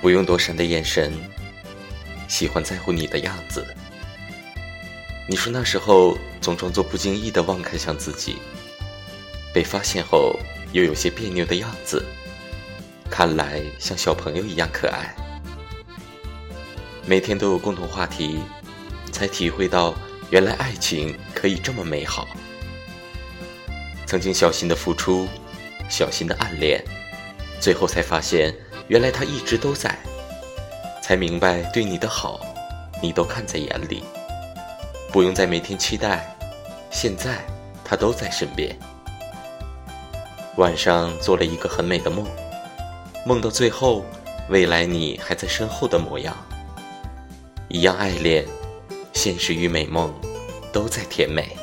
不用躲闪的眼神，喜欢在乎你的样子。你说那时候总装作不经意的望看向自己，被发现后又有些别扭的样子，看来像小朋友一样可爱。每天都有共同话题，才体会到原来爱情可以这么美好。曾经小心的付出，小心的暗恋，最后才发现原来他一直都在，才明白对你的好，你都看在眼里。不用再每天期待，现在他都在身边。晚上做了一个很美的梦，梦到最后，未来你还在身后的模样。一样爱恋，现实与美梦都在甜美。